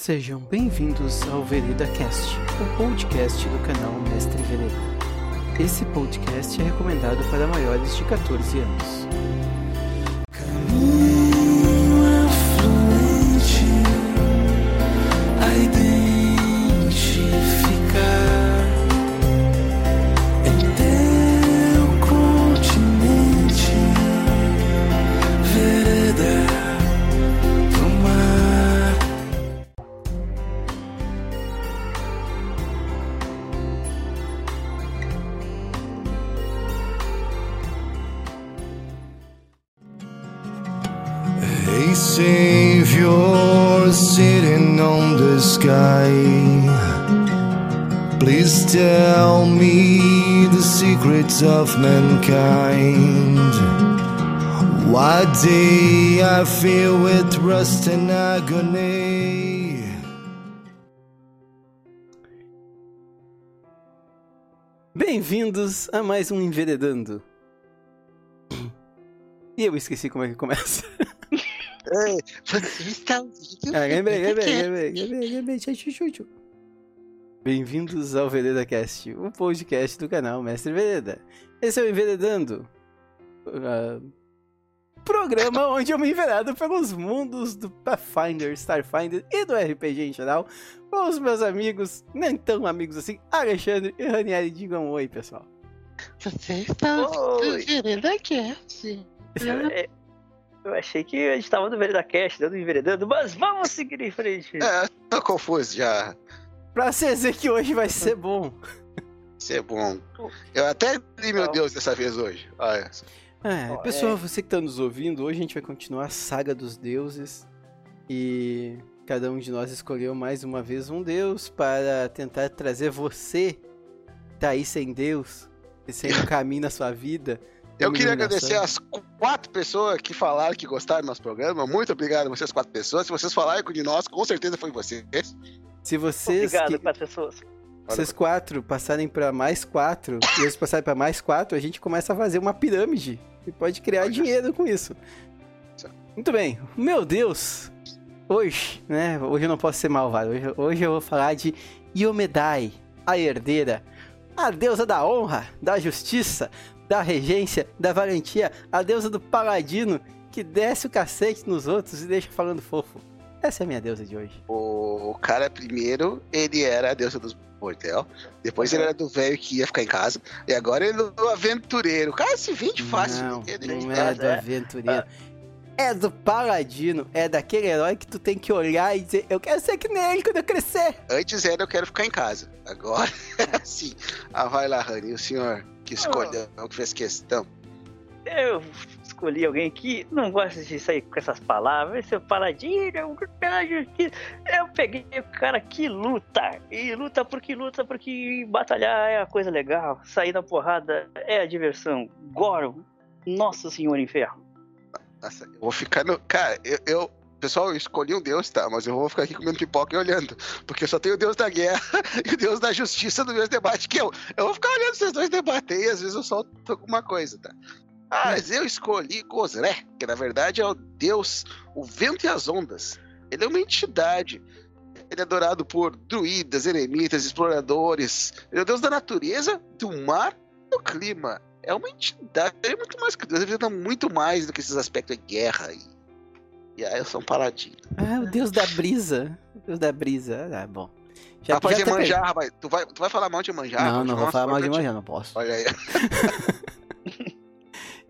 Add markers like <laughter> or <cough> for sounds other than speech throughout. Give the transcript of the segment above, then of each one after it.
Sejam bem-vindos ao Vereda Cast, o podcast do canal Mestre Vereda. Esse podcast é recomendado para maiores de 14 anos. Of mankind. Why day I feel with rust and agony? Bem-vindos a mais um Enveredando. <clears throat> E eu esqueci como é que começa. Ei, você está ouvindo? Ah, lembrei, lembrei, lembrei, lembrei, lembrei. Tchau, tchau. Bem-vindos ao Vereda Cast, o podcast do canal Mestre Vereda. Esse é o Enveredando, ah, programa onde eu me enveredo pelos mundos do Pathfinder, Starfinder e do RPG em geral, com os meus amigos, nem tão amigos assim, Alexandre e Ranieri. Digam oi, pessoal. Você está Oi. Vereda Cast. É, Eu achei que a gente tava no Vereda Cast, dando enveredando, mas vamos seguir em frente. É, tô confuso já. Pra você dizer que hoje vai ser bom. É bom. Eu até li meu Não. Deus dessa vez hoje. Olha. É, pessoal, é. você que tá nos ouvindo, hoje a gente vai continuar a saga dos deuses e cada um de nós escolheu mais uma vez um deus para tentar trazer você que tá aí sem Deus, e sem um <laughs> caminho na sua vida. Eu queria agradecer as quatro pessoas que falaram que gostaram do nosso programa. Muito obrigado a vocês quatro pessoas. Se vocês falaram com de nós, com certeza foi vocês. Se vocês, Obrigado que- para as pessoas. vocês quatro passarem para mais quatro e eles passarem para mais quatro, a gente começa a fazer uma pirâmide e pode criar Olha. dinheiro com isso. Muito bem, meu Deus, hoje, né? Hoje eu não posso ser malvado. Hoje, hoje eu vou falar de Yomedai, a herdeira, a deusa da honra, da justiça, da regência, da valentia, a deusa do paladino que desce o cacete nos outros e deixa falando fofo. Essa é a minha deusa de hoje. O cara primeiro, ele era a deusa dos bordel. Depois ele era do velho que ia ficar em casa. E agora ele é do aventureiro. O cara se vende fácil. Não, Ele não é fácil. do aventureiro. É do paladino, é daquele herói que tu tem que olhar e dizer, eu quero ser que nem ele quando eu crescer. Antes era eu quero ficar em casa. Agora <laughs> assim. Ah, vai lá, Rani. O senhor que escolheu, que fez questão. Eu escolhi alguém que não gosta de sair com essas palavras, seu paladino, eu pela justiça. Eu peguei o cara que luta. E luta porque luta, porque batalhar é a coisa legal. Sair na porrada é a diversão. Goro, Nossa Senhora Inferno. Nossa, eu vou ficar no. Cara, eu. eu- Pessoal, eu escolhi um deus, tá? Mas eu vou ficar aqui comendo pipoca e olhando. Porque só tem o deus da guerra <laughs> e o deus da justiça no meu debate, que eu. Eu vou ficar olhando esses dois debater e às vezes eu solto alguma coisa, tá? Ah, mas eu escolhi Gozré, que na verdade é o deus, o vento e as ondas. Ele é uma entidade. Ele é adorado por druidas, eremitas, exploradores. Ele é o deus da natureza, do mar e do clima. É uma entidade, ele é muito mais que Deus, ele dá muito mais do que esses aspectos de guerra e. E aí eu sou um paladino. Ah, o deus da brisa. O deus da brisa. Ah, bom. Já, Rapaz, já tá Iemanjá, rapaz. Tu vai, tu vai falar mal de Iemanjá? Não, não vou falar mal de manhã, não posso. Olha aí. <laughs>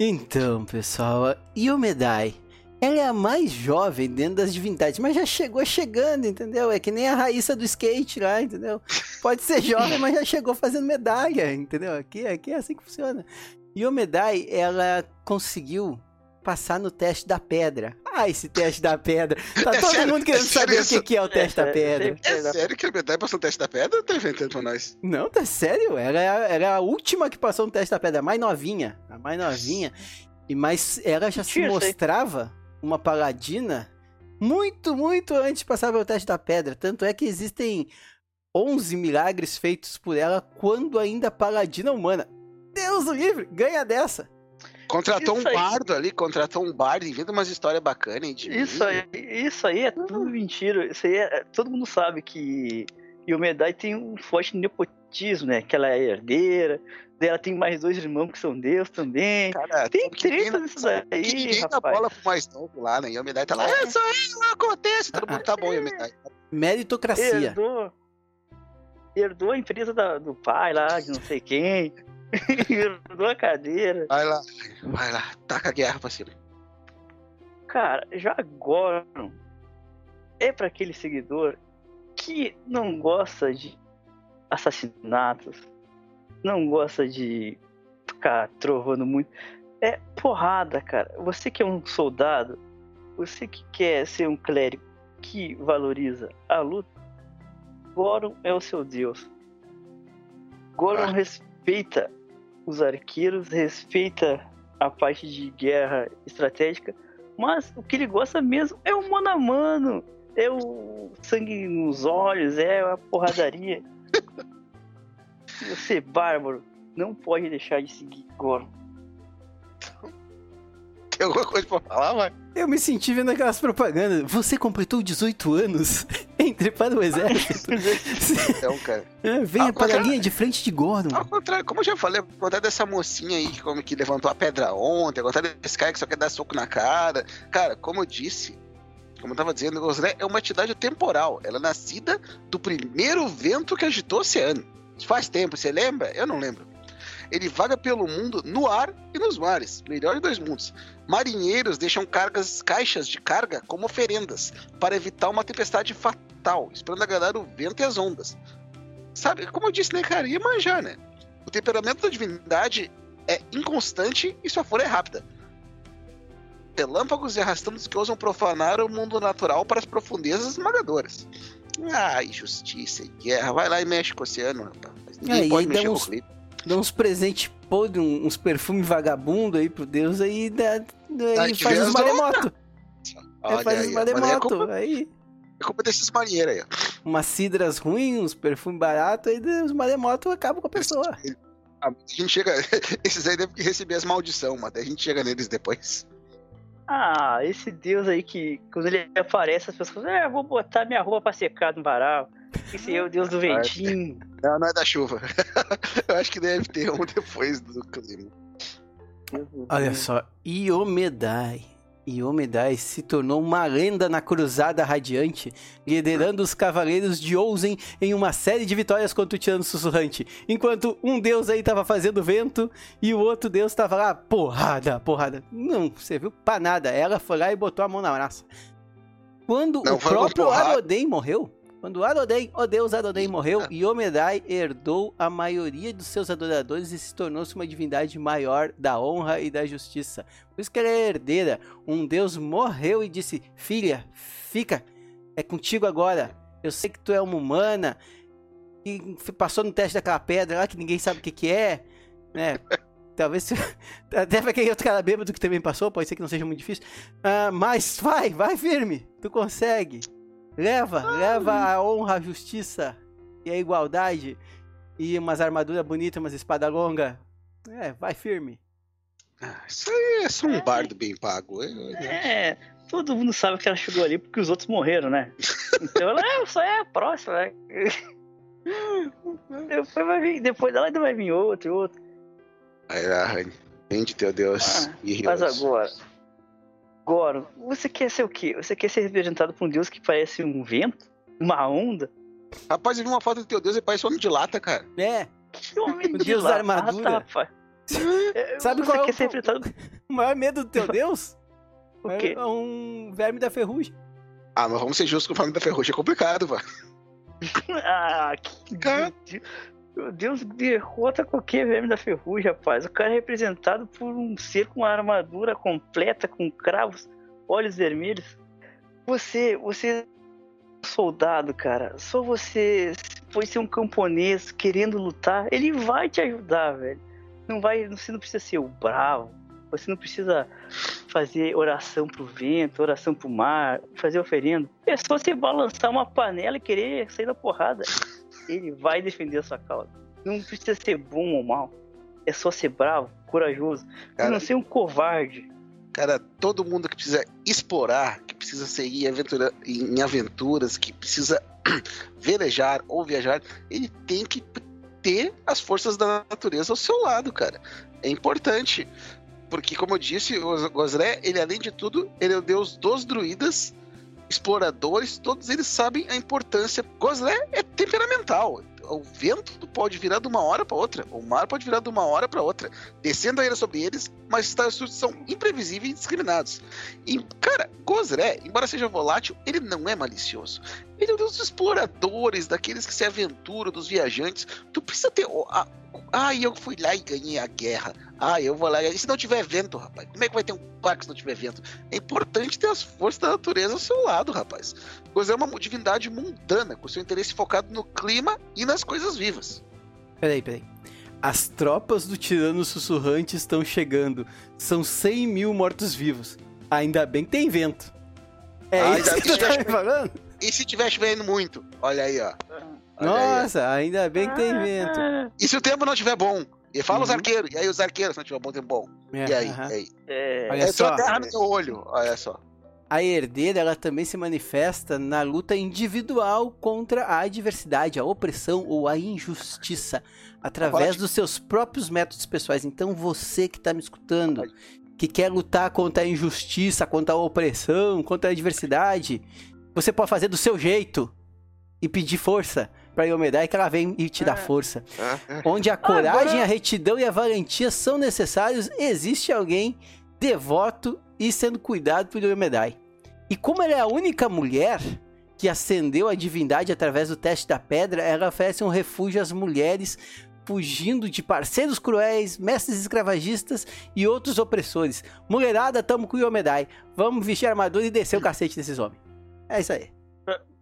Então, pessoal, Yomedai, ela é a mais jovem dentro das divindades, mas já chegou chegando, entendeu? É que nem a Raíssa do skate lá, entendeu? Pode ser jovem, mas já chegou fazendo medalha, entendeu? Aqui, aqui é assim que funciona. Yomedai, ela conseguiu passar no teste da pedra. Ah, esse teste da pedra. Tá <laughs> É todo sério? mundo querendo É saber o que que é o teste da pedra. É sério que a medalha passou no teste da pedra ou tá inventando pra nós? Não, tá sério? Ela é, a- é última que passou no teste da pedra, a mais novinha. A mais novinha. E mas ela já se Mentira, aí. mostrava uma paladina muito, muito antes de passar pelo teste da pedra. Tanto é que existem 11 milagres feitos por ela quando ainda paladina humana. Deus o livre, ganha dessa. Contratou Isso um aí. bardo ali, contratou um bardo, inventa umas histórias bacanas hein, de Isso mim. aí, isso aí é tudo mentira. Isso aí é, todo mundo sabe que Yomedai tem um forte nepotismo, né? Que ela é herdeira, ela tem mais dois irmãos que são Deus também. Cara, Tem treta nisso daí, que Ninguém dá rapaz. bola pro mais novo lá, né? E a Yomedai tá lá, É. é, só eu, acontece. Todo mundo tá bom, Yomedai. Meritocracia. Herdou, herdou a empresa da- do pai lá, de não sei quem. <laughs> herdou a cadeira. Vai lá, vai lá, taca a guerra cima. Cara, já agora é pra aquele seguidor que não gosta de assassinatos, não gosta de ficar trovando muito. É porrada, cara. Você que é um soldado, você que quer ser um clérigo que valoriza a luta, Goron é o seu deus. Goron Ah. respeita os arqueiros, respeita a parte de guerra estratégica, mas o que ele gosta mesmo é o mano a mano, é o sangue nos olhos, é a porradaria. <laughs> Você, bárbaro, não pode deixar de seguir Goron. <laughs> Tem alguma coisa pra falar, vai? Eu me senti vendo aquelas propagandas. Você completou 18 anos? <laughs> <laughs> Entre para o exército. Então, <laughs> cara. É, Venha Ah, para a cara- linha de frente de Gordon. Ao contrário, como eu já falei, contrário dessa mocinha aí que, como que levantou a pedra ontem, contrário desse cara que só quer dar soco na cara. Cara, como eu disse, como eu tava dizendo, Gosné é uma entidade temporal. Ela é nascida do primeiro vento que agitou o oceano. Isso Faz tempo, você lembra? Eu não lembro. Ele vaga pelo mundo no ar e nos mares, melhor de dois mundos. Marinheiros deixam cargas, caixas de carga como oferendas para evitar uma tempestade fatal, esperando agradar o vento e as ondas. Sabe, como eu disse, né, cara? Ia manjar, né? O temperamento da divindade é inconstante e sua fúria é rápida. Relâmpagos e arrastantes que ousam profanar o mundo natural para as profundezas esmagadoras. Ai, justiça e guerra. Vai lá e mexe com o oceano, rapaz. Ninguém É, pode mexer com o clima. Dá uns presentes podres, uns perfumes vagabundo aí pro Deus aí, dá, aí faz vem os as maremotos. Aí faz. Mas é maremotos. culpa, Aí é culpa desses marinheiros aí, ó. umas cidras ruins, uns perfumes baratos, aí os maremotos acabam com a pessoa. A gente chega. <laughs> Esses aí devem receber as maldição, mas a gente chega neles depois. Ah, esse deus aí que quando ele aparece, as pessoas falam, é, vou botar minha roupa pra secar no varal. Esse é o deus do <laughs> ventinho. Não, não é da chuva. <laughs> Eu acho que deve ter um depois do clima. Olha só, Iomedai. Iomedai se tornou uma lenda na Cruzada Radiante, liderando os Cavaleiros de Ousen em uma série de vitórias contra o Tirano Sussurrante. Enquanto um deus aí tava fazendo vento e o outro deus tava lá, porrada, porrada. Não serviu pra nada. Ela foi lá e botou a mão na massa. Quando Não o próprio. Aroden morreu, quando Aroden, o deus Aroden morreu, Iomedai herdou a maioria dos seus adoradores e se tornou-se uma divindade maior da honra e da justiça. Por isso que ela é herdeira. Um deus morreu e disse: Filha, fica, é contigo agora. Eu sei que tu é uma humana e passou no teste daquela pedra lá que ninguém sabe o que, que é, né? <laughs> Talvez se- <laughs> até pra aquele outro cara bêbado que também passou, pode ser que não seja muito difícil. Ah, mas vai, vai firme, tu consegue. Leva, leva a honra, a justiça e a igualdade e umas armaduras bonitas, umas espadas longas. É, vai firme. Ah, isso aí é só um bardo bem pago. Eu- É, todo mundo sabe que ela chegou ali porque os outros morreram, né? Então ela é, só é a próxima, né? <laughs> Depois, vai vir, depois dela ainda vai vir outro, e outro. Lá, Rani. Vende teu Deus. Ah, e Mas agora, agora, você quer ser o quê? Você quer ser representado por um deus que parece um vento? Uma onda? Rapaz, eu vi uma foto do teu Deus e parece um homem de lata, cara. É, Que homem O de deus lá, armadura. rapaz. É, Sabe você qual é quer o- ser representado <laughs> o maior medo do teu <laughs> Deus por quê? é um verme da ferrugem. Ah, mas vamos ser justos com o família da Ferrugem. É complicado, mano. <laughs> Ah, que Cara. Meu Deus, derrota qualquer verme da ferrugem, rapaz. O cara é representado por um ser com uma armadura completa, com cravos, olhos vermelhos. Você, você é soldado, cara. Só você foi ser um camponês querendo lutar, ele vai te ajudar, velho. Não vai, você não precisa ser o bravo. Você não precisa fazer oração pro vento, oração pro mar, fazer oferenda. É só você balançar uma panela e querer sair da porrada. Ele vai defender a sua causa. Não precisa ser bom ou mal. é só ser bravo, corajoso. Cara, não ser um covarde. Cara, todo mundo que precisa explorar, que precisa seguir aventura, em aventuras, que precisa <clears throat> velejar ou viajar, ele tem que ter as forças da natureza ao seu lado, cara. É importante. Porque, como eu disse, o Gosré, ele além de tudo, ele é o deus dos druidas, exploradores, todos eles sabem a importância. Gosré é temperamental. O vento pode virar de uma hora para outra, o mar pode virar de uma hora para outra, descendo a ira sobre eles, mas são imprevisíveis e discriminados. E, cara, Gosré, embora seja volátil, ele não é malicioso. Ele é um dos exploradores, daqueles que se aventuram, dos viajantes. Tu precisa ter. Ah, eu fui lá e ganhei a guerra. Ah, eu vou lá. E se não tiver vento, rapaz? Como é que vai ter um parque se não tiver vento? É importante ter as forças da natureza ao seu lado, rapaz. Pois é uma divindade mundana, com seu interesse focado no clima e nas coisas vivas. Peraí, peraí. As tropas do tirano sussurrante estão chegando. São 100 mil mortos-vivos. Ainda bem que tem vento. É Ah, isso que tu tá me falando? E se tiver chovendo muito? Olha aí, ó. Olha aí, ó. Nossa, ainda bem que tem vento. E se o tempo não tiver bom? E fala os Uhum. arqueiros. E aí os arqueiros, se não tiver bom tempo bom? É, e aí? E aí? É, Olha É só só. terra no teu olho. Olha só. A herdeira ela também se manifesta na luta individual contra a adversidade, a opressão ou a injustiça, através dos seus próprios métodos pessoais. Então você que está me escutando, que quer lutar contra a injustiça, contra a opressão, contra a adversidade, você pode fazer do seu jeito e pedir força para Yomedai que ela vem e te dá Ah. força. Ah, Onde a coragem, agora- a retidão e a valentia são necessários, existe alguém devoto e sendo cuidado por Yomedai. E como ela é a única mulher que ascendeu a divindade através do teste da pedra, ela oferece um refúgio às mulheres fugindo de parceiros cruéis, mestres escravagistas e outros opressores. Mulherada, tamo com o Yomedai. Vamos vestir armadura e descer o cacete desses homens. É isso aí.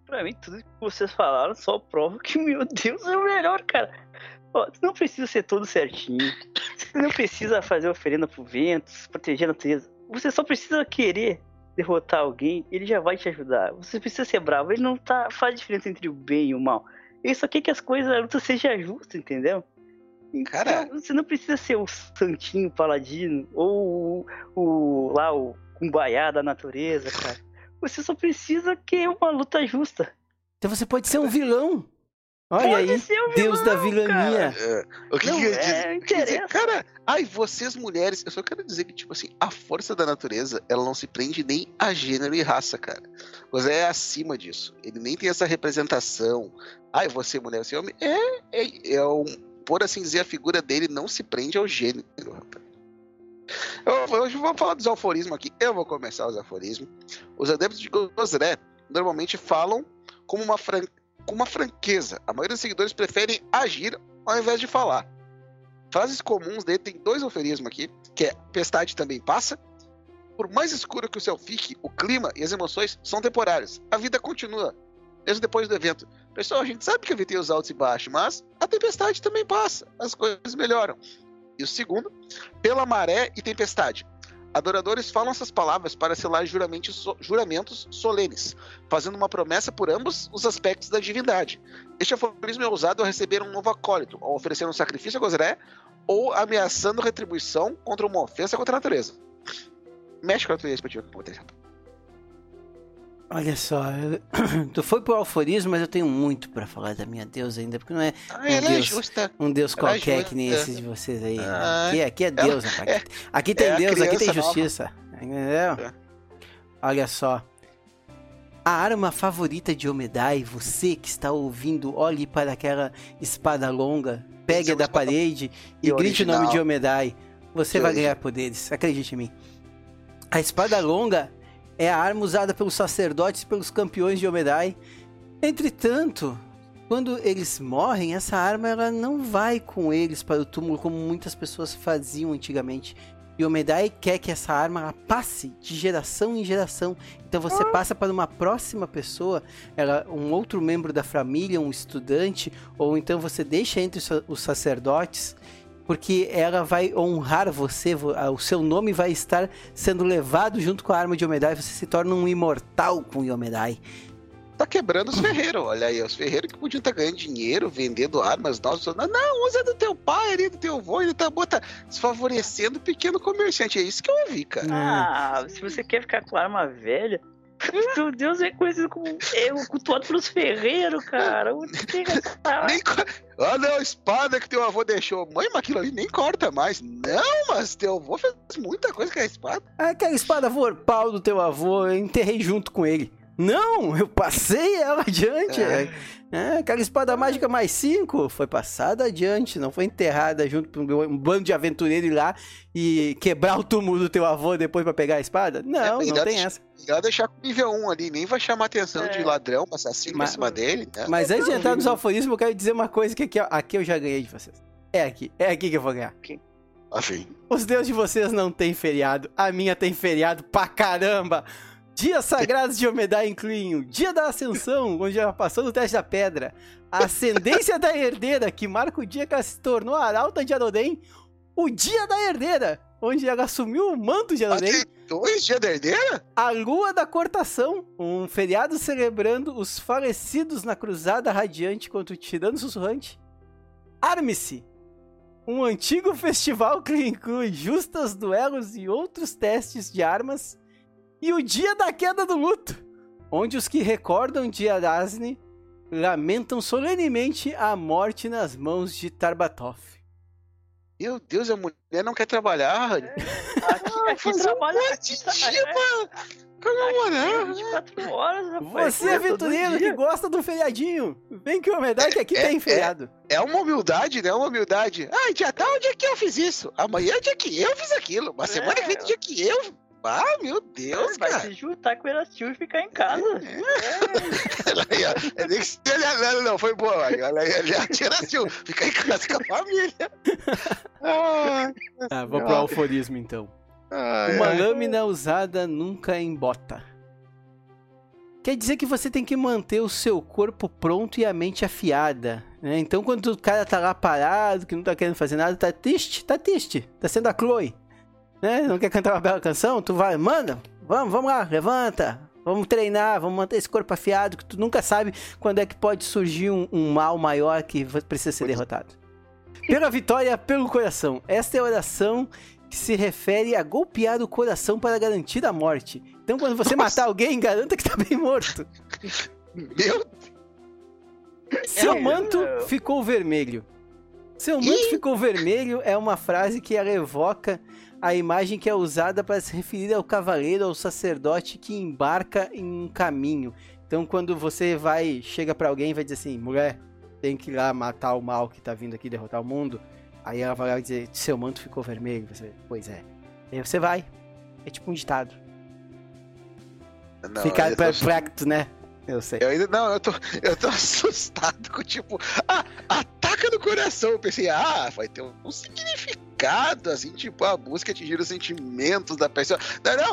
Pra mim, tudo que vocês falaram só prova que, meu Deus, é o melhor, cara. Ó, não precisa ser todo certinho. Você não precisa fazer oferenda pro vento, proteger a natureza. Você só precisa querer derrotar alguém, ele já vai te ajudar. Você precisa ser bravo, ele não tá, faz diferença entre o bem e o mal. Ele só quer que as coisas, a luta seja justa, entendeu? Então, Cara- você não precisa ser o santinho paladino ou o, o lá o cumbaiá da natureza, cara. Você só precisa querer uma luta justa. Então você pode ser um vilão. Olha Pode aí, ser um Deus da vilão, vilania. É, o que, Não, que eu ia é, dizer? Cara, ai, vocês mulheres, eu só quero dizer que, tipo assim, a força da natureza, ela não se prende nem a gênero e raça, cara. Você é acima disso. Ele nem tem essa representação. Ai, você mulher, você homem. É, é, é um, por assim dizer, a figura dele não se prende ao gênero, rapaz. Eu, hoje vamos falar dos aforismos aqui. Eu vou começar os aforismos. Os adeptos de Gosré normalmente falam como uma, fran... com uma franqueza. A maioria dos seguidores preferem agir ao invés de falar. Frases comuns dele tem dois aforismos aqui, que é tempestade também passa. Por mais escuro que o céu fique, o clima e as emoções são temporários. A vida continua, mesmo depois do evento. Pessoal, a gente sabe que a vida tem os altos e baixos, mas a tempestade também passa. As coisas melhoram. E o segundo, pela maré e tempestade. Adoradores falam essas palavras para selar juramentos, so- juramentos solenes, fazendo uma promessa por ambos os aspectos da divindade. Este aforismo é usado ao receber um novo acólito, ao oferecer um sacrifício a Gozré, ou ameaçando retribuição contra uma ofensa contra a natureza. Mexe com a pra ti, rapaz. Olha só, <coughs> tu foi pro alforismo, mas eu tenho muito pra falar da minha deusa ainda, porque não é Ah, ela é Deus. justa. um deus é qualquer que nem esses de vocês aí. Ah, Aqui, aqui é Deus, rapaz. <laughs> é- aqui tem é Deus, aqui tem criança nova. justiça. Entendeu? É. Olha só. A arma favorita de Omedai, você que está ouvindo, olhe para aquela espada longa, pegue é da parede e e grite o nome de Omedai. Você Que vai original. ganhar poderes, acredite em mim. A espada longa é a arma usada pelos sacerdotes e pelos campeões de Omedai. Entretanto, quando eles morrem, essa arma ela não vai com eles para o túmulo como muitas pessoas faziam antigamente. E Omedai quer que essa arma passe de geração em geração. Então você passa para uma próxima pessoa, ela, um outro membro da família, um estudante, ou então você deixa entre os sacerdotes, porque ela vai honrar você, vo- o seu nome vai estar sendo levado junto com a arma de Omedai, você se torna um imortal com Yomedai. tá quebrando os ferreiros. Olha aí, os ferreiros que podiam estar ganhando dinheiro, vendendo armas novas. Não, não, usa do teu pai ali, do teu avô, ele tá bota, desfavorecendo o pequeno comerciante. É isso que eu ouvi, cara. Ah, se você quer ficar com arma velha, <laughs> meu Deus, é conhecido como é, cultuado pelos ferreiros, cara. O que é essa- Nem co- Olha a espada que teu avô deixou. Mãe, mas aquilo ali nem corta mais. Não, mas teu avô fez muita coisa com a espada. Aquela espada vorpal do teu avô, eu enterrei junto com ele. Não, eu passei ela <laughs> adiante. É. É, aquela espada mágica mais 5 foi passada adiante, não foi enterrada junto com um bando de aventureiro ir lá e quebrar o túmulo do teu avô depois pra pegar a espada? Não, É, não tem deixar- essa. Melhor deixar com nível 1 ali, nem vai chamar atenção É. de ladrão, assassino Mas- em cima dele, né? Mas antes de entrar nos alforismos, eu quero dizer uma coisa que aqui, ó, aqui eu já ganhei de vocês. É aqui, é aqui que eu vou ganhar. Assim. Os deuses de vocês não têm feriado, a minha tem feriado pra caramba. Dias sagrados de Omedai incluem o Dia da Ascensão, onde ela passou no teste da pedra, a Ascendência da Herdeira, que marca o dia que ela se tornou a Arauta de Arodem, o Dia da Herdeira, onde ela assumiu o manto de tem dois dias da herdeira? a Lua da Cortação, um feriado celebrando os falecidos na cruzada radiante contra o tirano sussurrante. Arme-se, um antigo festival que inclui justas, duelos e outros testes de armas. E o Dia da Queda do Luto, onde os que recordam de Arasne lamentam solenemente a morte nas mãos de Tarbatov. Meu Deus, a mulher não quer trabalhar. Rani. Aqui, aqui fazer um trabalha. aqui, dia pra comemorar. 24 horas, rapaz. Você, é aventureiro que gosta do feriadinho, vem que o Medai que aqui É, tem é. feriado. É uma humildade, né? Uma humildade. Ah, dia tal, dia que eu fiz isso. Amanhã é dia que eu fiz aquilo. Uma É. semana que vem é dia que eu. Ah, meu Deus, vai cara. se juntar com o Erastil e ficar em casa. É <laughs> nem que se ele não, não, foi boa. Olha olha aí, ele atira assim, fica em casa com a família. Ah, vou pro alforismo então. ai, Uma ai. lâmina usada nunca embota. Quer dizer que você tem que manter o seu corpo pronto e a mente afiada. né? Então, quando o cara tá lá parado, que não tá querendo fazer nada, tá triste, tá triste. Tá sendo a Chloe. Né? Não quer cantar uma bela canção? Tu vai, manda, vamos, vamos lá, levanta. Vamos treinar, vamos manter esse corpo afiado, que tu nunca sabe quando é que pode surgir um, um mal maior que precisa ser derrotado. Pela vitória, pelo coração. Esta é a oração que se refere a golpear o coração para garantir a morte. Então, quando você Nossa. matar alguém, garanta que tá bem morto. Meu Seu manto ficou vermelho. Seu manto ficou vermelho é uma frase que ela evoca a imagem que é usada para se referir ao cavaleiro ou sacerdote que embarca em um caminho. Então, quando você vai, chega para alguém e vai dizer assim, mulher, tem que ir lá matar o mal que tá vindo aqui derrotar o mundo. Aí ela vai lá dizer, seu manto ficou vermelho. Você, pois é. Aí você vai. É tipo um ditado. Não, Ficar eu tô- perplexo, né? Eu sei. Eu ainda não, eu tô, eu tô <laughs> assustado com tipo, ah, ataca no coração. Eu pensei, ah, vai ter um, um assim, tipo, a busca atingir os sentimentos da pessoa. Não, não.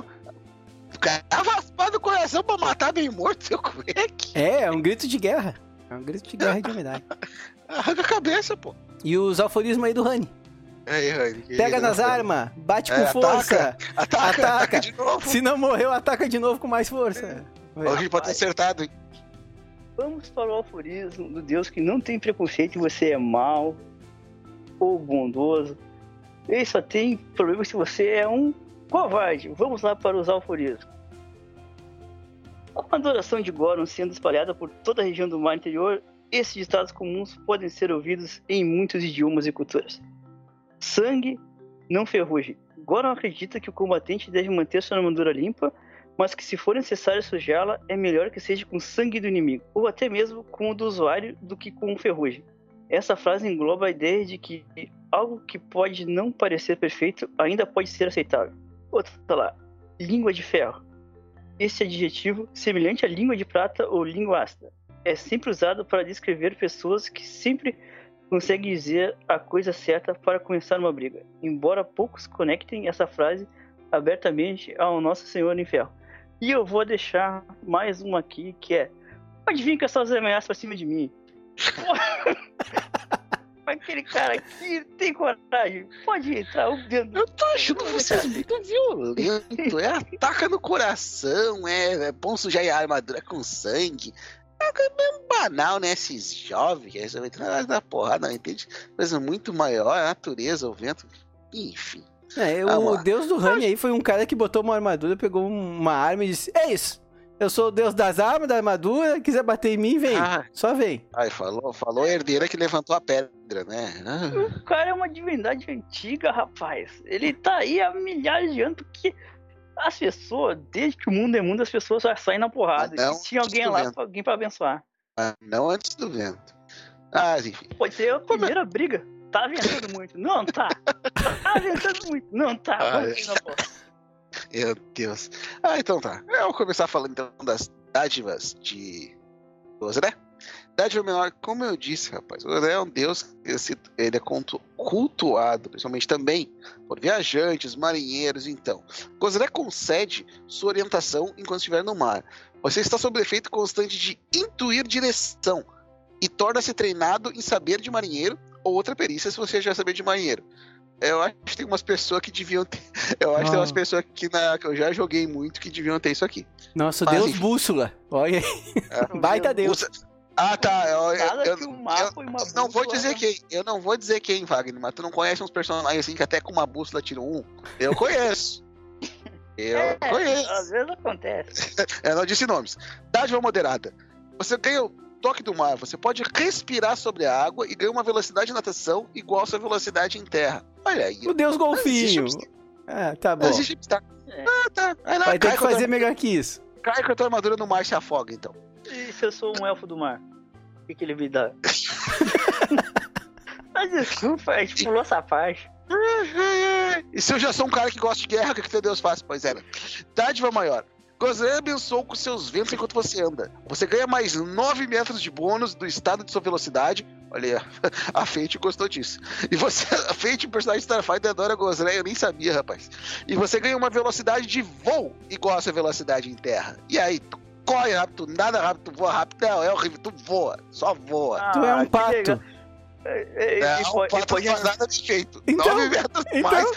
O cara raspar no coração pra matar bem morto, seu cueque. É, é um grito de guerra. É um grito de guerra de humildade. <laughs> Arranca a cabeça, pô. E os alforismos aí do Rani. Aí, Rani, Pega nas armas, bate com É, força. Ataca, Ataca. ataca de novo. Se não morreu, ataca de novo com mais força. A gente pode ter acertado, hein? Vamos para o alforismo do Deus que não tem preconceito, você é mau ou bondoso. Ele só tem problema se você é um covarde. Vamos lá para os alforismos. Com a adoração de Goron sendo espalhada por toda a região do mar interior, esses ditados comuns podem ser ouvidos em muitos idiomas e culturas. Sangue não ferrugem. Goron acredita que o combatente deve manter sua armadura limpa mas que se for necessário sujá-la, é melhor que seja com sangue do inimigo, ou até mesmo com o do usuário do que com ferrugem. Essa frase engloba a ideia de que algo que pode não parecer perfeito ainda pode ser aceitável. Outra lá, língua de ferro. Esse adjetivo, semelhante à língua de prata ou língua ácida, é sempre usado para descrever pessoas que sempre conseguem dizer a coisa certa para começar uma briga, embora poucos conectem essa frase abertamente ao Nosso Senhor em Ferro. E eu vou deixar mais uma aqui que é: Pode vir com essas ameaças pra cima de mim. <laughs> aquele cara aqui tem coragem, pode entrar o dedo. Eu tô achando vocês muito violento. É ataca no coração, é, é bom sujar a armadura com sangue. É meio banal, né? Esses jovens que resolvem entrar na porrada, não entende? Coisa muito maior, a natureza, o vento. Enfim. É, o deus do Rami aí foi um cara que botou uma armadura, pegou uma arma e disse: É isso! Eu sou o deus das armas, da armadura, quiser bater em mim, vem. Ah. Só vem. Ai, falou, falou a herdeira que levantou a pedra, né? Ah. O cara é uma divindade antiga, rapaz. Ele tá aí há milhares de anos, porque as pessoas, desde que o mundo é mundo, as pessoas só saem na porrada. Não, tinha alguém lá, alguém pra abençoar. Ah, não antes do vento. Ah, enfim. Pode ser a primeira briga. Tá ventando muito. Não, tá. <laughs> Tá ventando muito. Não, tá. Ah, Vamos é. Meu Deus. Ah, então tá. Eu vou começar falando então das dádivas de Gozré. Dádiva menor, como eu disse, rapaz, Gozré é um deus, ele é cultuado, principalmente também por viajantes, marinheiros, então. Gozré concede sua orientação enquanto estiver no mar. Você está sob efeito constante de intuir direção e torna-se treinado em saber de marinheiro ou outra perícia se você já saber de marinheiro. Eu acho que tem umas pessoas que deviam ter. <laughs> Eu acho que tem umas pessoas que, na, que eu já joguei muito que deviam ter isso aqui. Nossa, Mas, Deus enfim. bússola. Olha aí. É, <laughs> Baita Deus. Bússola. Ah, tá. Eu, eu, eu, eu não vou dizer né? quem. Eu não vou dizer quem, Wagner, mas tu não conhece uns personagens assim que até com uma bússola tiram um? Eu conheço. <laughs> Eu é, conheço. Às vezes acontece. eu não disse nomes. Dádiva moderada. Você ganha toque do mar. Você pode respirar sobre a água e ganha uma velocidade de natação igual à sua velocidade em terra. Olha aí. O Deus Golfinho. Ah, tá bom. É. Ah, tá. Vai, lá, Vai ter que fazer melhor que isso. Cai com a tua armadura no mar se afoga, então. E se eu sou um elfo do mar? O que, que ele me dá? <laughs> Mas desculpa, a gente pulou essa parte. <laughs> E se eu já sou um cara que gosta de guerra, o que, que teu Deus faz? Pois é. Né? Dádiva maior. Gozé abençoou com seus ventos enquanto você anda. Você ganha mais 9 metros de bônus do estado de sua velocidade. Olha aí, <laughs> a Fate gostou disso. E você, <laughs> a Fate, personagem de Starfighter, adora Gozé, eu nem sabia, rapaz. E você ganha uma velocidade de voo igual a sua velocidade em terra. E aí, tu corre rápido, nada rápido, tu voa rápido, não, é horrível, tu voa, só voa. Ah, tu é um pato. É, é, é, um pato não faz nada de jeito. Então, 9 metros então... mais.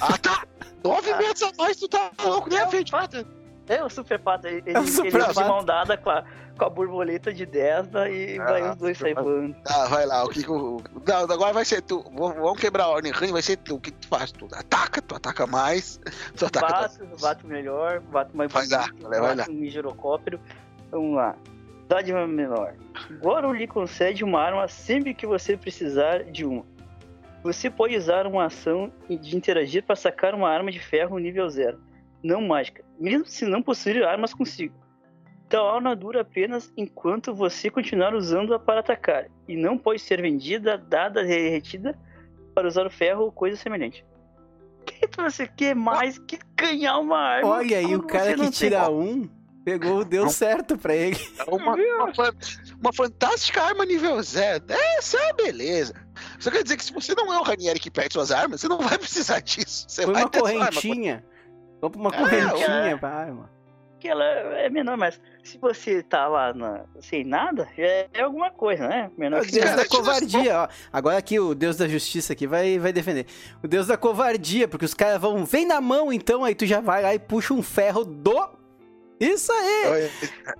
Ah, tá. 9 ah. metros a mais, tu tá louco, né, Fate? É o Super Pato, ele, é super ele de mão dada com a, com a borboleta de Desna e ah, vai os dois sair voando. Ah, vai lá, o que, o, não, agora vai ser tu. Vamos quebrar a ordem, vai ser tu. O que tu faz? Tu ataca, tu ataca mais. Tu ataca bato, mais. bato melhor, bato mais vai bonito, lá, vai lá. um girocóptero. Vamos lá. Dádiva menor. Goro lhe concede uma arma sempre que você precisar de uma. Você pode usar uma ação de interagir para sacar uma arma de ferro nível 0 não mágica, mesmo se não possuir armas consigo. Tal arma dura apenas enquanto você continuar usando-a para atacar, e não pode ser vendida, dada, derretida para usar o ferro ou coisa semelhante. O que você quer mais que ganhar uma arma? Olha aí, o cara que tira um pegou, deu certo pra ele. É uma, uma, uma, fantástica arma nível zero. Essa é beleza. Só quer dizer que se você não é o Ranieri que perde suas armas, você não vai precisar disso. Você Foi vai uma correntinha. Compra uma correntinha, é, vai, mano. Que ela é menor, mas se você tá lá na, sem nada, já é alguma coisa, né? Menor o Deus da covardia, ó. Agora aqui o Deus da justiça aqui vai, vai defender. O Deus da covardia, porque os caras vão, vem na mão então, aí tu já vai lá e puxa um ferro do isso aí!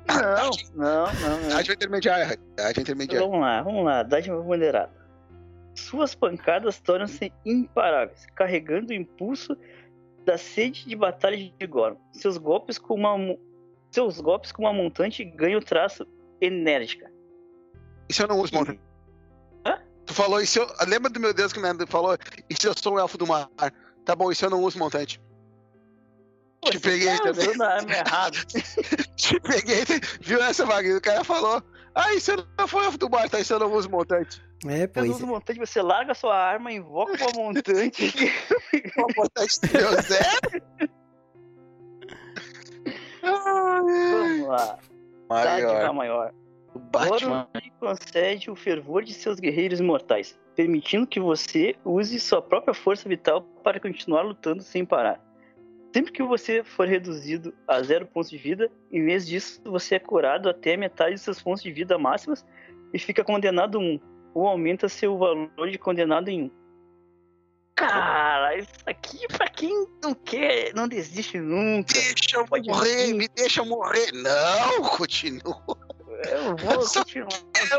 Não, não, não. Dádiva intermediária. Dádiva intermediária. Vamos lá, vamos lá. Dádiva moderada. Suas pancadas tornam-se imparáveis, carregando o impulso da sede de batalha de Goron. Seus golpes com uma seus golpes com uma montante ganham traço enérgica. Isso eu não uso montante. Hã? Tu falou isso, eu... lembra do meu Deus que me falou, se eu sou um elfo do mar? Tá bom, isso eu não uso montante. Pô, Te peguei tá também. arma <laughs> errado. Te peguei, viu essa, Wagner? O cara falou, ah, isso eu não foi elfo do mar, tá? Isso eu não uso montante. É, pois. Você usa montante, você larga sua arma, invoca uma montante. uma montante de Deus é? Vamos lá. Maior. maior. O Batman concede o fervor de seus guerreiros imortais, permitindo que você use sua própria força vital para continuar lutando sem parar. Sempre que você for reduzido a zero pontos de vida, em vez disso, você é curado até metade de seus pontos de vida máximos e fica condenado a um ou aumenta seu valor de condenado em um. Cara, isso aqui pra quem não quer, não desiste nunca. Deixa eu Pode morrer, vir. me deixa morrer. Não, continua. Eu vou <laughs> continuar.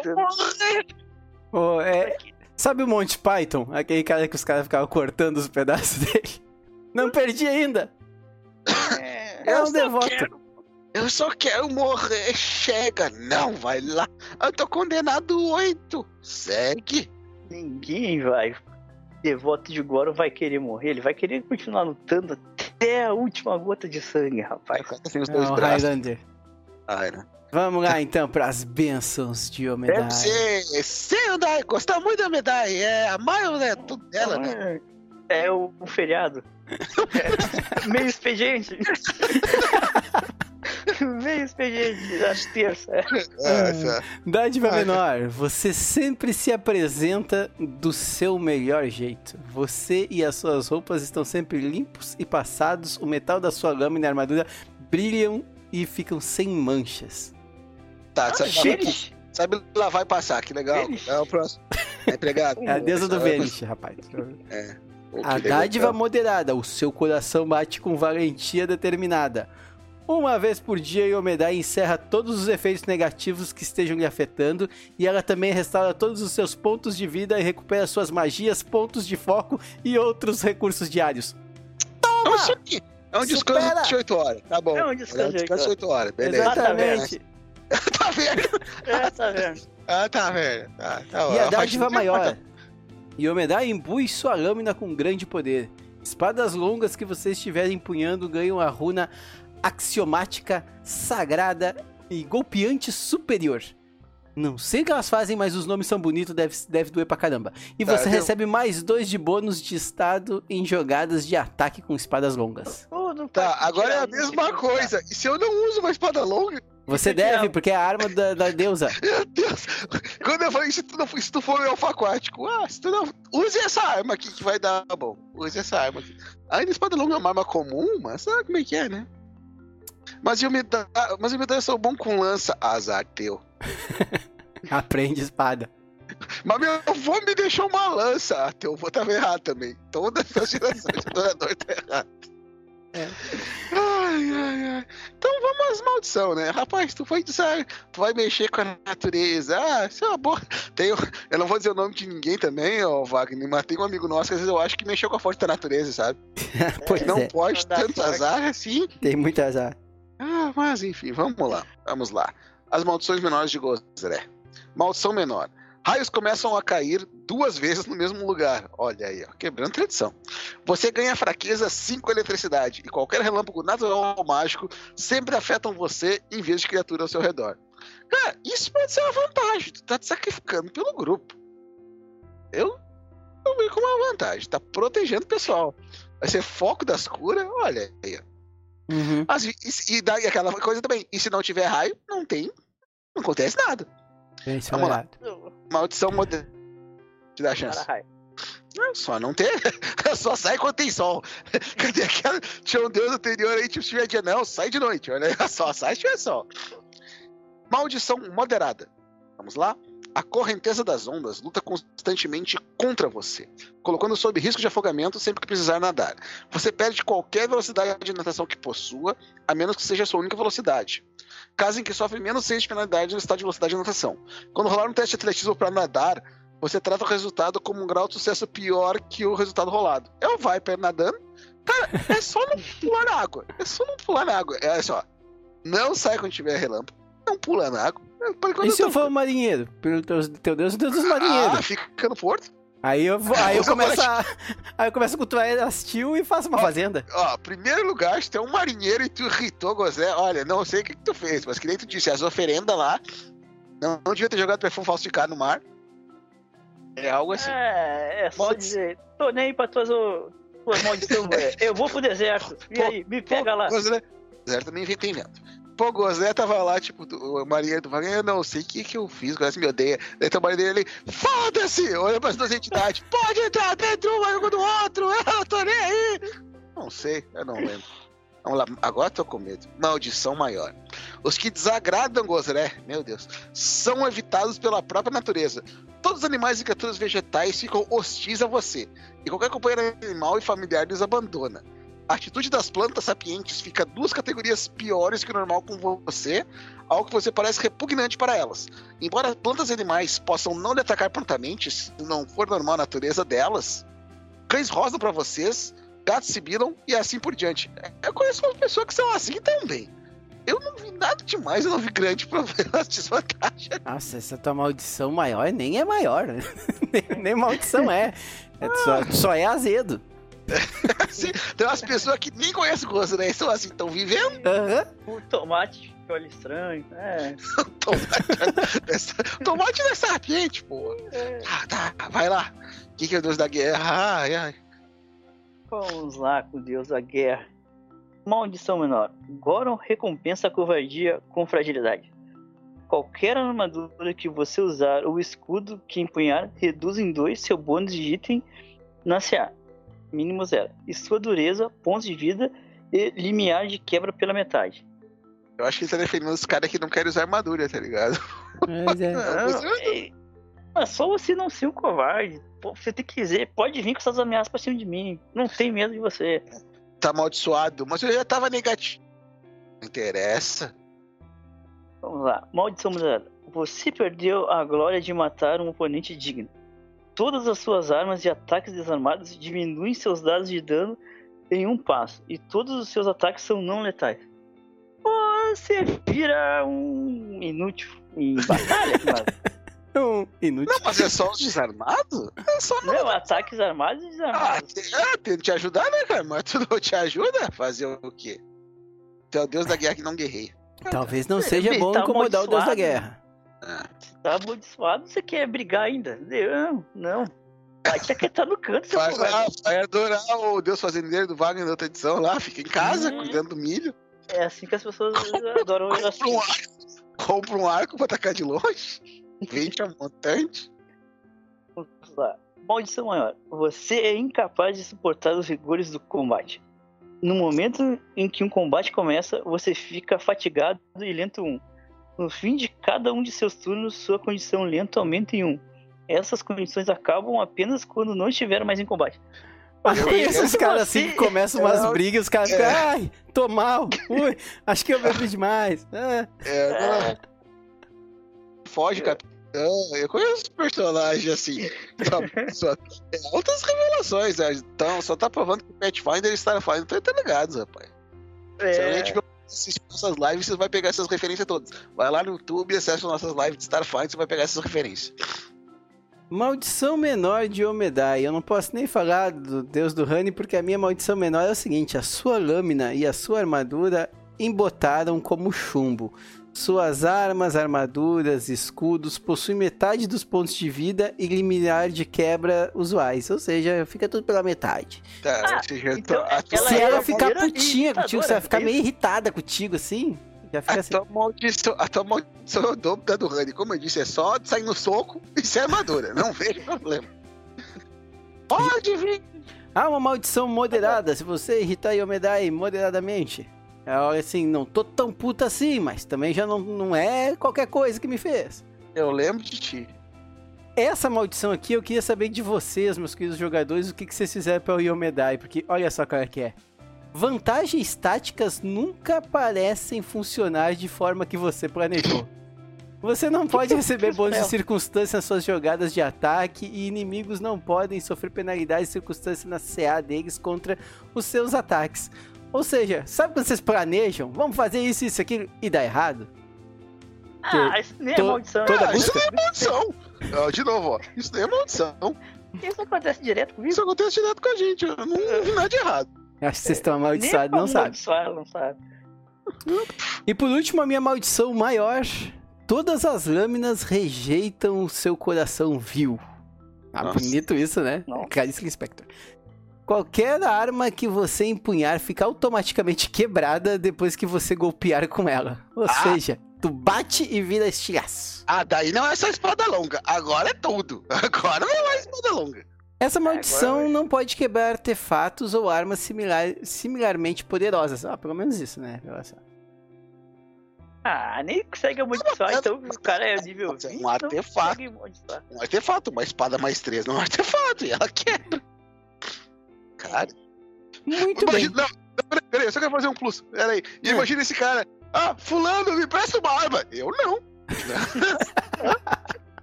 Eu morrer. Ô, é, sabe o Monty Python? Aquele cara que os caras ficavam cortando os pedaços <laughs> dele? Não perdi ainda. É, É um devoto. quero- Eu só quero morrer. Chega. Não, vai lá. Eu tô condenado oito. Segue. ninguém vai. Devoto de Goro vai querer morrer, ele vai querer continuar lutando até a última gota de sangue, rapaz. Tem os É dois um braços. Highlander. Ai, né? Vamos lá então pras bênçãos de Omedai. Ser. Sim, Dai, gostar muito da medalha. É a maior, né? Tudo dela, né? É o, o feriado. <laughs> É, meio expediente. <laughs> <laughs> meio expediente, às terça. <laughs> É, essa- Dádiva Ai, menor, você sempre se apresenta do seu melhor jeito. Você e as suas roupas estão sempre limpos e passados, o metal da sua lâmina e armadura brilham e ficam sem manchas. Tá, Ah, sabe, sabe lá vai passar, que legal. É o próximo. É empregado. É a deusa do Ah, Vênus, rapaz. Pô, que A legal. dádiva moderada, o seu coração bate com valentia determinada. Uma vez por dia, Yomedai encerra todos os efeitos negativos que estejam lhe afetando e ela também restaura todos os seus pontos de vida e recupera suas magias, pontos de foco e outros recursos diários. É aqui. É um descanso Supera. de 8 horas. Tá bom. É um descanso de de 8 horas. Beleza. Exatamente. <laughs> tá vendo? <laughs> É, tá vendo? Ah, tá vendo. Ah, tá E a dádiva maior. Yomedai imbui sua lâmina com grande poder. Espadas longas que você estiver empunhando ganham a runa axiomática, sagrada e golpeante superior. Não sei o que elas fazem, mas os nomes são bonitos, deve, deve doer pra caramba. E Tá, você recebe mais dois de bônus de estado em jogadas de ataque com espadas longas. Tudo Tá, agora é a mesma coisa. E se eu não uso uma espada longa? Você deve, porque é a arma da, da deusa. <laughs> Meu Deus. Quando eu falei, se tu, não, se tu for um elfo aquático, ah, se tu não. Use essa arma aqui que vai dar bom. Use essa arma aqui. Ainda a espada longa é uma arma comum, mas sabe como é que é, né? Mas eu me dá, mas eu me dá, eu sou bom com lança. Azar teu. <laughs> Aprende espada. Mas meu avô me deixou uma lança. Ah, teu avô tava errado também. Todas as gerações de adorador tá errado. É. Ai, ai, ai. Então vamos às maldição, né? Rapaz, tu foi dizer, tu vai mexer com a natureza. Ah, isso é uma boa. Tem, eu não vou dizer o nome de ninguém também, ó, Wagner, mas tem um amigo nosso que às vezes eu acho que mexeu com a força da natureza, sabe? <laughs> pois não é, pode tanto azar assim. tem muito azar. Ah, mas enfim, vamos lá. Vamos lá. As maldições menores de Gozré. Maldição menor. Raios começam a cair duas vezes no mesmo lugar. Olha aí, ó, quebrando tradição. Você ganha fraqueza 5 eletricidade e qualquer relâmpago natural ou mágico sempre afetam você em vez de criatura ao seu redor. Cara, isso pode ser uma vantagem. Tu tá te sacrificando pelo grupo. Eu não vejo como uma vantagem. Tá protegendo o pessoal. Vai ser foco das curas. Olha aí, ó. Uhum. Mas, e, e daí aquela coisa também. E se não tiver raio, não tem. Não acontece nada. Esse Vamos lá. olhado. Maldição moderna. Te dá a chance. Raio. É Só não ter. <laughs> Só sai quando tem sol. <laughs> Cadê aquela. Tinha um deus anterior aí, tipo, se tiver dia, não, sai de noite. Olha <laughs> só, sai se tiver sol. Maldição moderada. Vamos lá? A correnteza das ondas luta constantemente contra você, colocando sob risco de afogamento sempre que precisar nadar. Você perde qualquer velocidade de natação que possua, a menos que seja a sua única velocidade. Caso em que sofre menos 6 de penalidade no estado de velocidade de natação. Quando rolar um teste de atletismo para nadar, você trata o resultado como um grau de sucesso pior que o resultado rolado. É o Viper nadando. Cara, é só não pular na água. É só não pular na água. É só. Não sai quando tiver relâmpago. Não pula na água. É, E se eu for um marinheiro? Pelo teu, teu Deus, o Deus dos Ah, marinheiros. fica no porto. Aí eu, vou, aí eu começo a. <laughs> Aí eu começo a cultuar Astil e faço uma Ó. fazenda. Ó, primeiro lugar, se tu é um marinheiro e tu irritou Gozé, olha, não sei o que, que tu fez, mas que nem tu disse, as oferendas lá, não, não devia ter jogado perfume falsificado no mar. É algo assim. É, é só Maldi- dizer, tô nem aí pra tuas, tuas maldições. <laughs> Eu vou pro deserto. E aí, me pega lá. Gozé, Gozé também vem tem vento. Pô, Gozé tava lá, tipo, o marinheiro do Wagner, eu não sei o que que eu fiz, Gozé me odeia. Daí tem o marinheiro ali, foda-se! Olha pras duas entidades, <laughs> pode entrar dentro um, do outro, eu tô nem aí! Não sei, eu não lembro. Vamos lá, agora tô com medo. Maldição maior. Os que desagradam Gozré, meu Deus, são evitados pela própria natureza. Todos os animais e criaturas vegetais ficam hostis a você. E qualquer companheiro animal e familiar lhes abandona. A atitude das plantas sapientes fica duas categorias piores que o normal com você, algo que você parece repugnante para elas. Embora plantas e animais possam não lhe atacar prontamente, se não for normal a natureza delas, cães rosam para vocês, gatos sibilam e assim por diante. Eu conheço uma pessoa que são assim também. Eu não vi nada demais, eu não vi grande <laughs> problema de desvantagem. Nossa, essa tua maldição maior nem é maior, né? <laughs> nem, nem maldição é. é só, só é azedo. <laughs> Assim, tem umas pessoas que nem conhecem o gosto, né? Estão assim, estão vivendo. Uhum. O tomate olha estranho. <laughs> É. tomate, <laughs> dessa, tomate não é serpente, pô. é. Ah, tá, vai lá. O que, que é o Deus da guerra? Ai, ai. Vamos lá com o Deus da guerra. Maldição menor. Goron recompensa a covardia com fragilidade. Qualquer armadura que você usar ou escudo que empunhar reduz em dois seu bônus de item na CA. Mínimo zero. E sua dureza, pontos de vida e limiar de quebra pela metade. Eu acho que ele tá defendendo os caras que não querem usar armadura, tá ligado? Mas é. <laughs> Não, Não, é, é só você não ser um covarde. Pô, Você tem que dizer, pode vir com essas ameaças pra cima de mim. Não tem medo de você. Tá amaldiçoado, mas eu já tava negativo. Não interessa. Vamos lá. Maldição moderada. Você perdeu a glória de matar um oponente digno. Todas as suas armas e ataques desarmados diminuem seus dados de dano em um passo. E todos os seus ataques são não letais. Você vira um inútil em batalha, <laughs> mas Um inútil. Não, mas é só os desarmados? É só não. não, ataques armados e Ah, desarmados. ah, tento te ajudar, né, cara? Mas tu não te ajuda a fazer o quê? Tu é o Deus da guerra que não guerreia. Talvez não seja Ele bom tá incomodar o Deus da guerra. Ah, Tá amaldiçoado, você quer brigar ainda? Não, não. Vai te aquietar no canto, seu vai, lá, vai adorar o Deus fazendeiro do Wagner da outra edição lá, fica em casa, Hum. cuidando do milho. É assim que as pessoas adoram Compra um arco, compra um arco pra atacar de longe. Vende a montante. Vamos lá. Maldição maior. Você é incapaz de suportar os rigores do combate. No momento em que um combate começa, você fica fatigado e lento 1. No fim de cada um de seus turnos, sua condição lenta aumenta em 1. Essas condições acabam apenas quando não estiver mais em combate. Eu conheço esses caras assim que começam umas É, brigas, os caras ficam, ai, tô mal, ui, acho que eu bebi demais. Ah, É, não, É, foge, capitão. Eu conheço personagens assim. <laughs> Só, só, é altas revelações. né? Então, só tá provando que o Pathfinder e Starfinder estão interligados, rapaz. Se é, assistir nossas lives, você vai pegar essas referências todas. Vai lá no YouTube e acessa nossas lives de Starfinder, você vai pegar essas referências. Maldição menor de Omedai. Eu não posso nem falar do deus do Honey, porque a minha maldição menor é o seguinte: a sua lâmina e a sua armadura embotaram como chumbo. Suas armas, armaduras, escudos possuem metade dos pontos de vida e limiar de quebra usuais. Ou seja, fica tudo pela metade. Tá, Ah, ou seja, então ela Se é ela ficar putinha contigo, você vai ficar é meio irritada contigo assim. Já fica a assim. tua maldição, a tua maldição é o dobro da do Honey. Como eu disse, é só sair no soco e ser armadura. Não vejo <laughs> problema. Pode vir. Ah, uma maldição moderada. Se você irritar Yomedai moderadamente. É olha assim, não tô tão puta assim, mas também já não, não é qualquer coisa que me fez. Eu lembro de ti. Essa maldição aqui, eu queria saber de vocês, meus queridos jogadores, o que, que vocês fizeram para o Yomedai, porque olha só qual é que é. Vantagens táticas nunca parecem funcionar de forma que você planejou. Você não pode <laughs> receber bônus de circunstância nas suas jogadas de ataque e inimigos não podem sofrer penalidades de circunstância na CA deles contra os seus ataques. Ou seja, sabe quando vocês planejam? Vamos fazer isso, isso, aquilo e dá errado? Ah, isso nem é maldição. toda Ah, isso não é maldição. Ó, de novo, ó. Isso não é maldição. Isso acontece direto comigo. Isso acontece direto com a gente. Eu não vi nada de errado. Acho que vocês estão Nem amaldiçoados, como não sabe. não sabe. E por último, a minha maldição maior. Todas as lâminas rejeitam o seu coração vil. Ah, Nossa. bonito isso, né? Nossa. Caríssimo Spectre. Qualquer arma que você empunhar fica automaticamente quebrada depois que você golpear com ela. Ou Ah. seja, tu bate e vira estilhaço. Ah, daí não é só espada longa. Agora é tudo. <laughs> Agora não é mais espada longa. Essa maldição agora- não pode quebrar artefatos ou armas similar, similarmente poderosas. Ah, pelo menos isso, né? Ah, nem consegue amaldiçoar, Não, então o cara é nível mas é um 20, então artefato. Um artefato, uma espada mais três não é um artefato, e ela quebra. Cara, Muito bem. imagina. Não, não, peraí, peraí, eu só quero fazer um plus. Peraí. É. Imagina esse cara. Ah, fulano, me presta uma arma. Eu não. <laughs>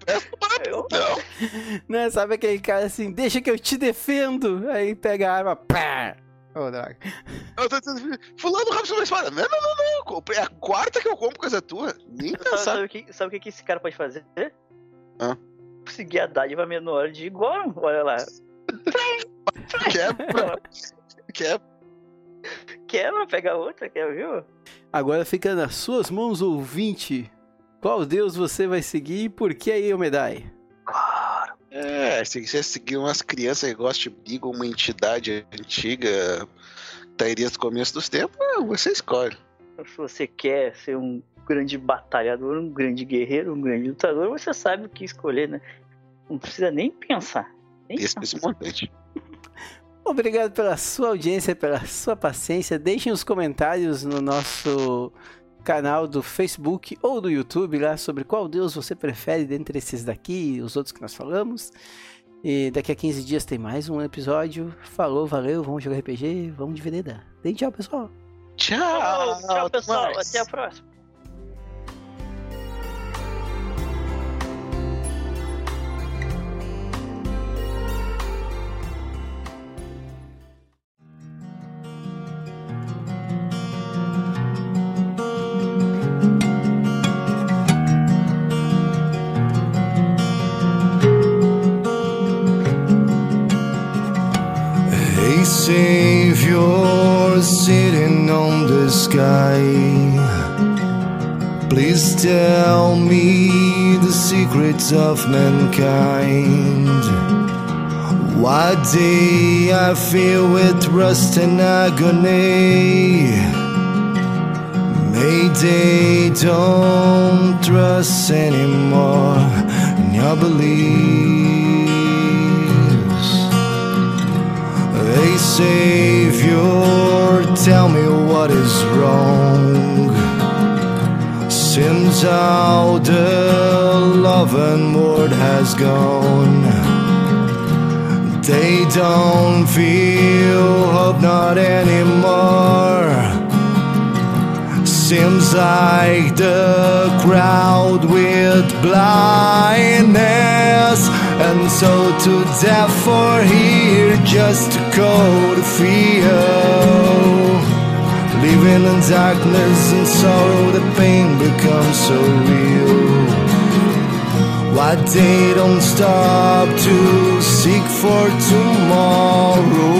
presta uma arma. Eu- Não. Né? Sabe aquele cara assim, deixa que eu te defendo. Aí pega a arma, pá. Ô, droga. Eu tô dizendo, fulano, rápido uma espada. Não, não, não, não. É a quarta que eu compro com essa tua. Nem Sabe, pensar. sabe o que, sabe o que que esse cara pode fazer? Hã? Conseguir a dádiva menor de Goron, olha lá. <laughs> Quebra. <laughs> Quebra. Quebra, pega outra, quer, viu? Agora fica nas suas mãos, ouvinte. Qual deus você vai seguir e por que aí, Omedai? Claro. É, se você seguir umas crianças que gostam de Beagle, uma entidade antiga, tá aí desde o começo dos tempos, é, você escolhe. Se você quer ser um grande batalhador, um grande guerreiro, um grande lutador, você sabe o que escolher, né? Não precisa nem pensar. Nem Esse, pensar. esse montante. Obrigado pela sua audiência, pela sua paciência. Deixem os comentários no nosso canal do Facebook ou do YouTube lá sobre qual deus você prefere dentre esses daqui e os outros que nós falamos. E daqui a 15 dias tem mais um episódio. Falou, valeu, vamos jogar RPG, vamos de vereda. Dê tchau, pessoal. Tchau, Tchau, pessoal. Até a próxima. Of mankind. What day I feel with rust and agony. Mayday, don't trust anymore in your beliefs. A savior, tell me what is wrong. Since all the love and word has gone, they don't feel hope not anymore. Seems like the crowd with blindness, and so to death for here just to go to feel. Living in darkness and sorrow, the pain becomes so real. Why they don't stop to seek for tomorrow?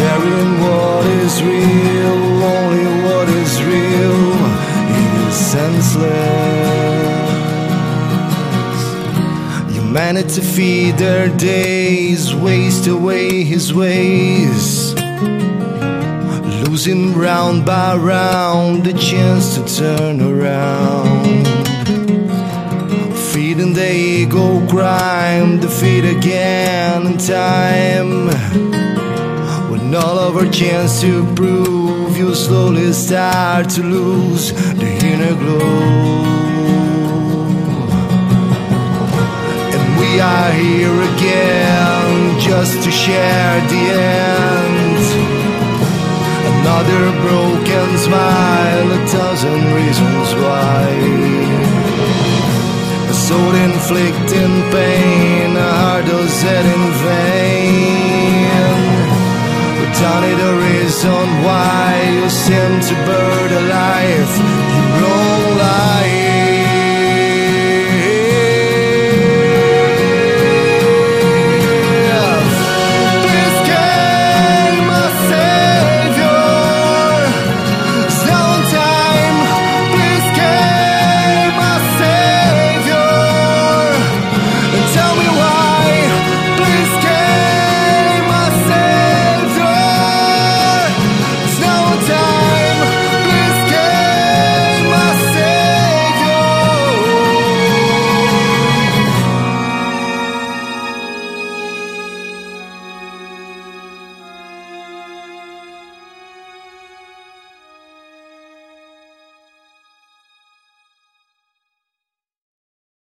Carrying what is real, only what is real, it is senseless. Humanity feed their days, waste away his ways. Losing round by round the chance to turn around. Feeding the ego crime, defeat again in time. When all of our chance to prove, you slowly start to lose the inner glow. And we are here again just to share the end. Another broken smile, a thousand reasons why. A soul inflicting pain, a heart does in vain. Without it, a reason why you seem to burn a life, your own life.